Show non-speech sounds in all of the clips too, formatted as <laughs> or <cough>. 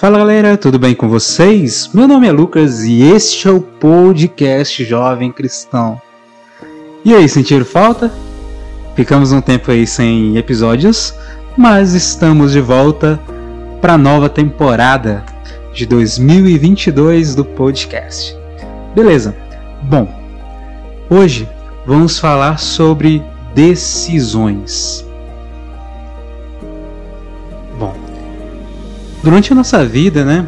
Fala galera, tudo bem com vocês? Meu nome é Lucas e este é o podcast Jovem Cristão. E aí, sentiram falta? Ficamos um tempo aí sem episódios, mas estamos de volta para a nova temporada de 2022 do podcast. Beleza? Bom, hoje vamos falar sobre decisões. Durante a nossa vida, né,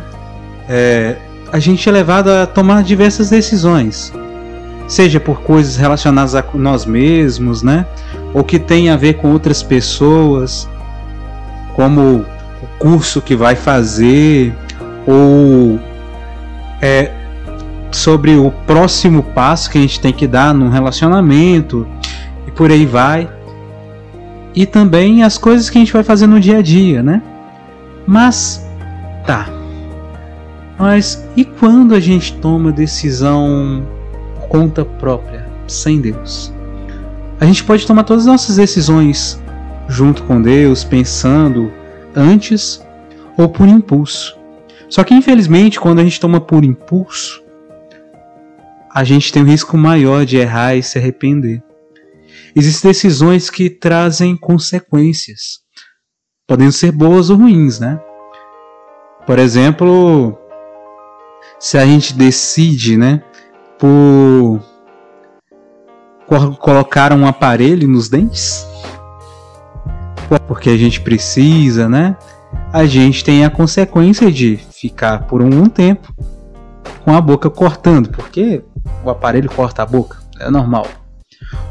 é, a gente é levado a tomar diversas decisões, seja por coisas relacionadas a nós mesmos, né, ou que tem a ver com outras pessoas, como o curso que vai fazer, ou é, sobre o próximo passo que a gente tem que dar num relacionamento e por aí vai. E também as coisas que a gente vai fazer no dia a dia, né? Mas tá. Mas e quando a gente toma decisão por conta própria, sem Deus? A gente pode tomar todas as nossas decisões junto com Deus, pensando antes ou por impulso. Só que infelizmente, quando a gente toma por impulso, a gente tem um risco maior de errar e se arrepender. Existem decisões que trazem consequências, podendo ser boas ou ruins, né? Por exemplo, se a gente decide, né, por colocar um aparelho nos dentes, porque a gente precisa, né? A gente tem a consequência de ficar por um tempo com a boca cortando, porque o aparelho corta a boca, é normal.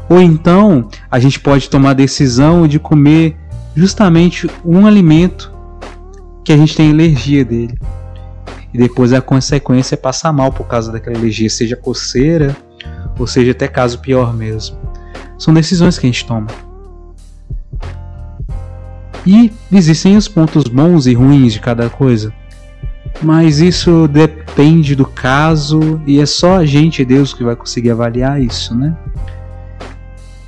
Ou então a gente pode tomar a decisão de comer justamente um alimento que a gente tem alergia dele. E depois a consequência é passar mal por causa daquela alergia, seja coceira ou seja até caso pior mesmo. São decisões que a gente toma. E existem os pontos bons e ruins de cada coisa. Mas isso depende do caso e é só a gente e Deus que vai conseguir avaliar isso, né?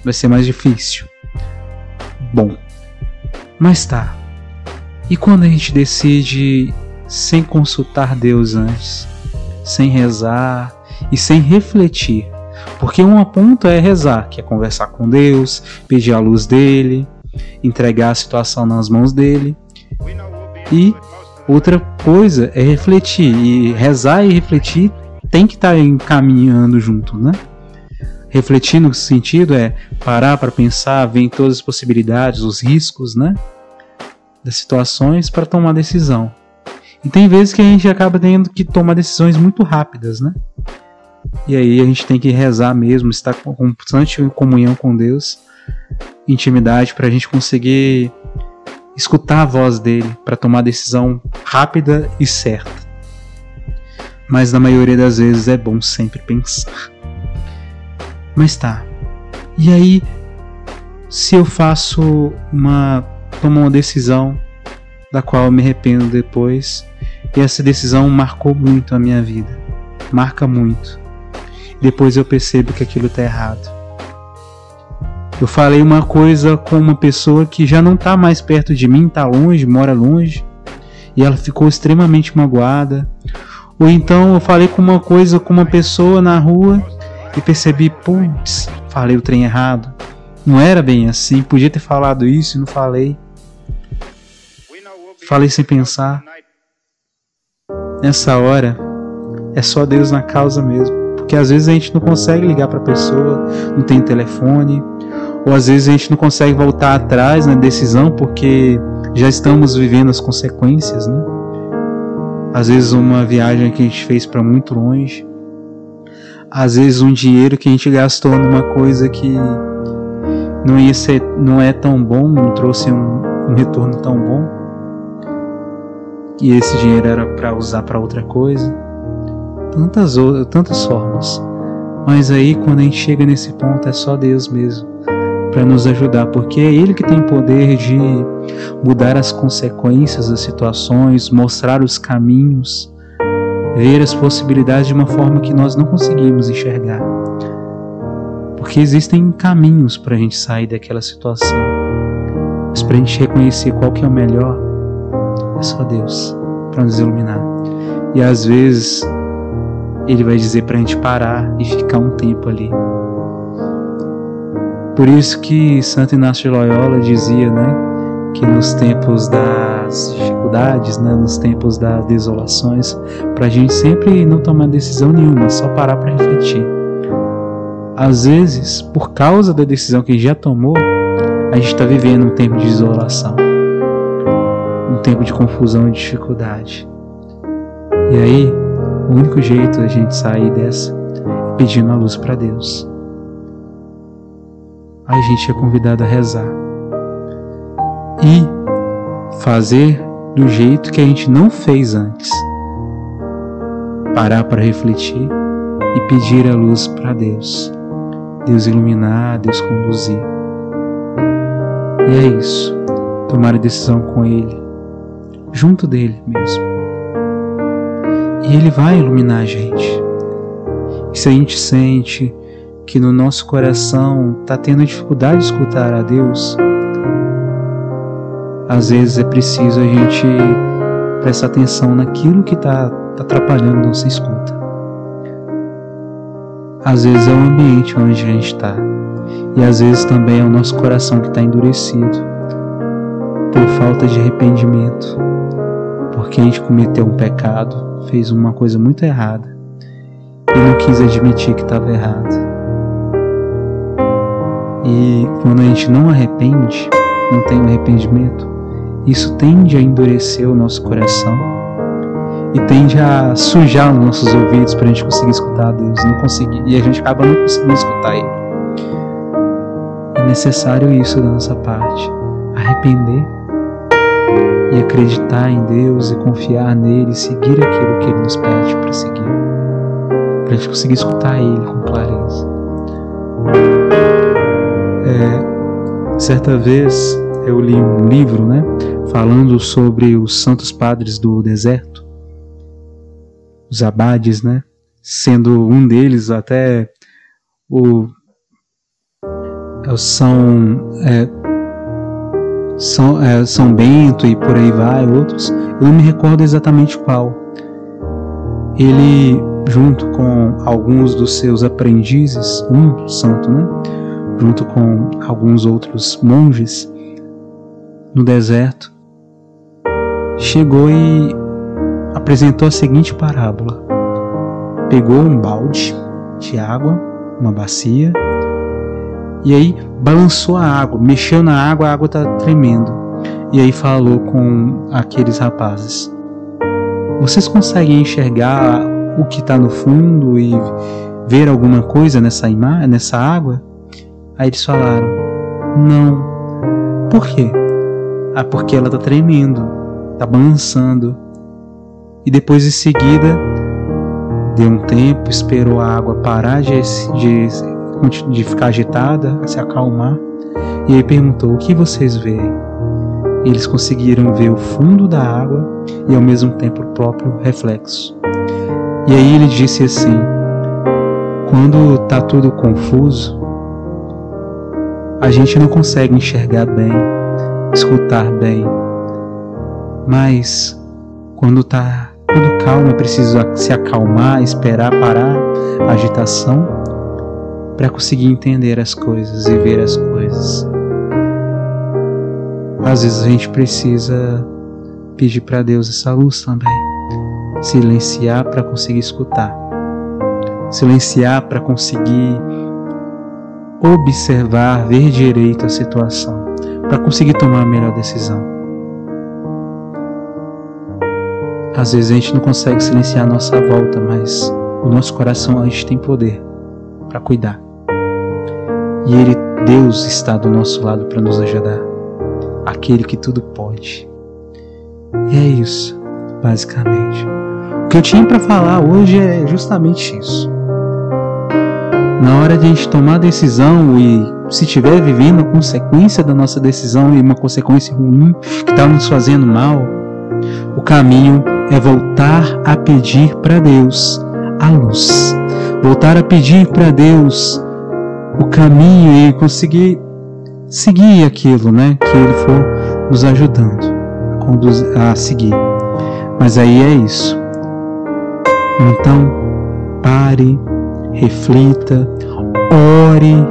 Vai ser mais difícil. Bom, mas tá. E quando a gente decide sem consultar Deus antes, sem rezar e sem refletir? Porque um ponto é rezar, que é conversar com Deus, pedir a luz dele, entregar a situação nas mãos dele. E Outra coisa é refletir e rezar e refletir tem que estar tá encaminhando junto, né? Refletir no sentido é parar para pensar, ver todas as possibilidades, os riscos, né? Das situações para tomar decisão. E tem vezes que a gente acaba tendo que tomar decisões muito rápidas, né? E aí a gente tem que rezar mesmo, estar com constante comunhão com Deus, intimidade para a gente conseguir escutar a voz dele para tomar a decisão rápida e certa. Mas na maioria das vezes é bom sempre pensar. Mas tá. E aí, se eu faço uma tomo uma decisão da qual eu me arrependo depois, e essa decisão marcou muito a minha vida, marca muito. Depois eu percebo que aquilo está errado eu falei uma coisa com uma pessoa que já não está mais perto de mim, está longe, mora longe, e ela ficou extremamente magoada. Ou então eu falei com uma coisa com uma pessoa na rua e percebi, putz, falei o trem errado. Não era bem assim, podia ter falado isso e não falei. Falei sem pensar. Nessa hora, é só Deus na causa mesmo. Porque às vezes a gente não consegue ligar para a pessoa, não tem telefone, ou às vezes a gente não consegue voltar atrás na decisão porque já estamos vivendo as consequências, né? Às vezes uma viagem que a gente fez para muito longe, às vezes um dinheiro que a gente gastou numa coisa que não ia ser, não é tão bom, não trouxe um, um retorno tão bom, e esse dinheiro era para usar para outra coisa, tantas tantas formas. Mas aí quando a gente chega nesse ponto é só Deus mesmo para nos ajudar, porque é Ele que tem poder de mudar as consequências das situações, mostrar os caminhos, ver as possibilidades de uma forma que nós não conseguimos enxergar. Porque existem caminhos para a gente sair daquela situação, mas para a gente reconhecer qual que é o melhor, é só Deus. para nos iluminar. E às vezes ele vai dizer para a gente parar e ficar um tempo ali. Por isso que Santo Inácio de Loyola dizia, né, que nos tempos das dificuldades, né, nos tempos das desolações, para a gente sempre não tomar decisão nenhuma, só parar para refletir. Às vezes, por causa da decisão que já tomou, a gente está vivendo um tempo de isolação, um tempo de confusão e dificuldade. E aí, o único jeito da gente sair dessa é pedindo a luz para Deus. Aí a gente é convidado a rezar e fazer do jeito que a gente não fez antes. Parar para refletir e pedir a luz para Deus. Deus iluminar, Deus conduzir. E é isso. Tomar a decisão com Ele, junto dele mesmo. E Ele vai iluminar a gente. E se a gente sente que no nosso coração está tendo dificuldade de escutar a Deus, às vezes é preciso a gente prestar atenção naquilo que está tá atrapalhando nossa escuta. Às vezes é o ambiente onde a gente está, e às vezes também é o nosso coração que está endurecido por falta de arrependimento, porque a gente cometeu um pecado, fez uma coisa muito errada e não quis admitir que estava errado. E quando a gente não arrepende, não tem arrependimento, isso tende a endurecer o nosso coração e tende a sujar os nossos ouvidos para a gente conseguir escutar Deus, não conseguir, e a gente acaba não conseguindo escutar Ele. É necessário isso da nossa parte, arrepender e acreditar em Deus e confiar nele, seguir aquilo que Ele nos pede para seguir, para a gente conseguir escutar Ele com clareza. É, certa vez eu li um livro, né, falando sobre os santos padres do deserto os abades, né? Sendo um deles até o, é São, é, São, é, São Bento e por aí vai, outros, eu não me recordo exatamente qual. Ele, junto com alguns dos seus aprendizes, um santo, né? Junto com alguns outros monges, no deserto, chegou e apresentou a seguinte parábola: pegou um balde de água, uma bacia, e aí balançou a água, mexeu na água, a água está tremendo. E aí falou com aqueles rapazes: Vocês conseguem enxergar o que está no fundo e ver alguma coisa nessa nessa água? Aí eles falaram: Não. Por quê? Ah, porque ela está tremendo, está balançando. E depois em seguida, deu um tempo, esperou a água parar de, de, de ficar agitada, se acalmar. E aí perguntou: O que vocês veem? Eles conseguiram ver o fundo da água e ao mesmo tempo o próprio reflexo. E aí ele disse assim: Quando está tudo confuso, a gente não consegue enxergar bem, escutar bem, mas quando está tudo calmo, é preciso se acalmar, esperar parar a agitação para conseguir entender as coisas e ver as coisas. Às vezes a gente precisa pedir para Deus essa luz também. Silenciar para conseguir escutar. Silenciar para conseguir observar, ver direito a situação, para conseguir tomar a melhor decisão. Às vezes a gente não consegue silenciar a nossa volta, mas o nosso coração a gente tem poder para cuidar. E Ele, Deus, está do nosso lado para nos ajudar. Aquele que tudo pode. E é isso, basicamente. O que eu tinha para falar hoje é justamente isso. Na hora de a gente tomar decisão e se estiver vivendo a consequência da nossa decisão e uma consequência ruim que está nos fazendo mal, o caminho é voltar a pedir para Deus a luz. Voltar a pedir para Deus o caminho e conseguir seguir aquilo, né, que ele for nos ajudando a, conduzir, a seguir. Mas aí é isso. Então, pare, reflita, ore,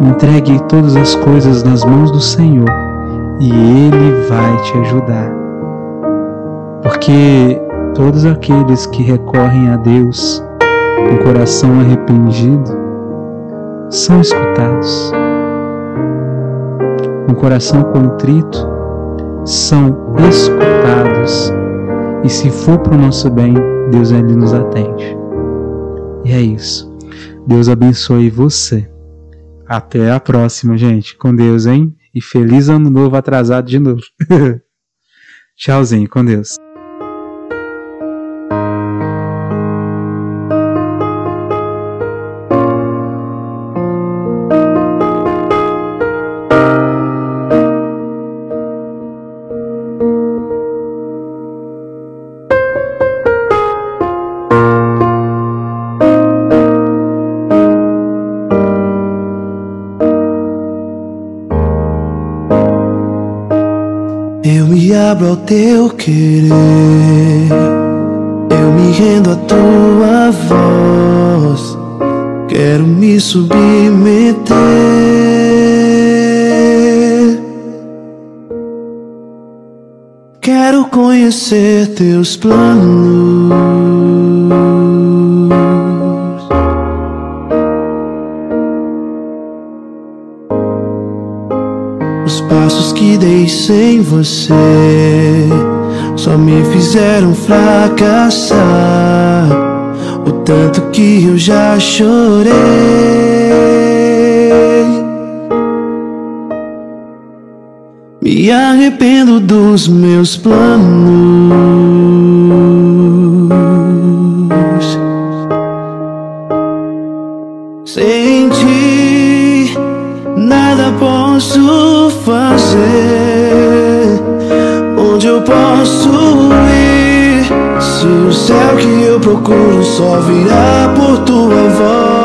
entregue todas as coisas nas mãos do Senhor e Ele vai te ajudar. Porque todos aqueles que recorrem a Deus com coração arrependido são escutados. Com coração contrito são escutados. E se for para o nosso bem, Deus ele nos atende. E é isso. Deus abençoe você. Até a próxima, gente. Com Deus, hein? E feliz ano novo atrasado de novo. <laughs> Tchauzinho, com Deus. Ao teu querer. Eu me rendo à tua voz. Quero me submeter. Quero conhecer teus planos. Sem você só me fizeram fracassar. O tanto que eu já chorei. Me arrependo dos meus planos. Procuro só virá por tua voz.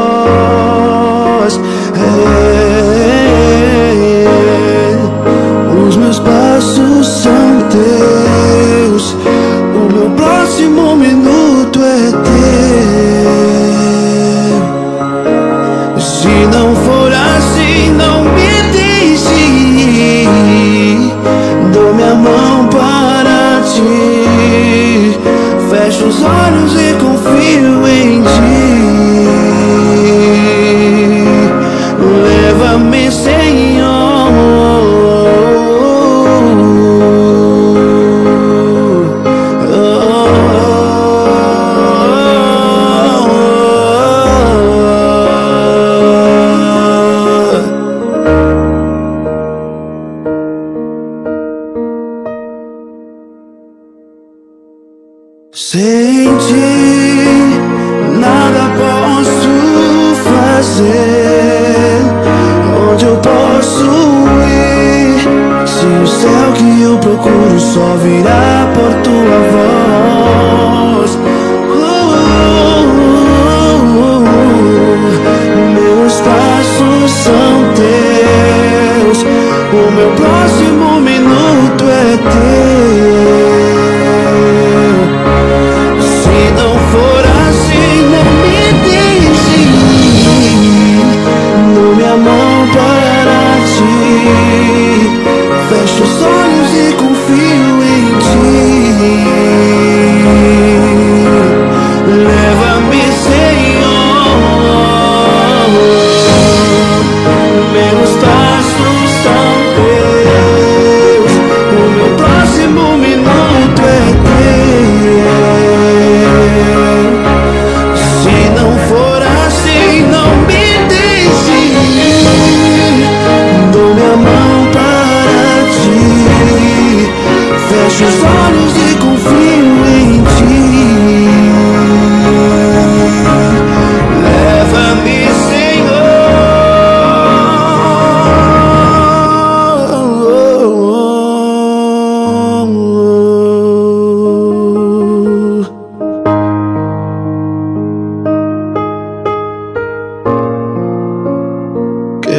Fazer.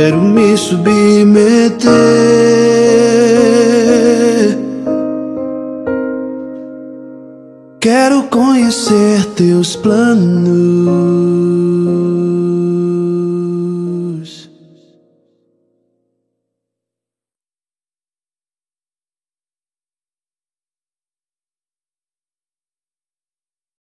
Quero me submeter. quero conhecer teus planos.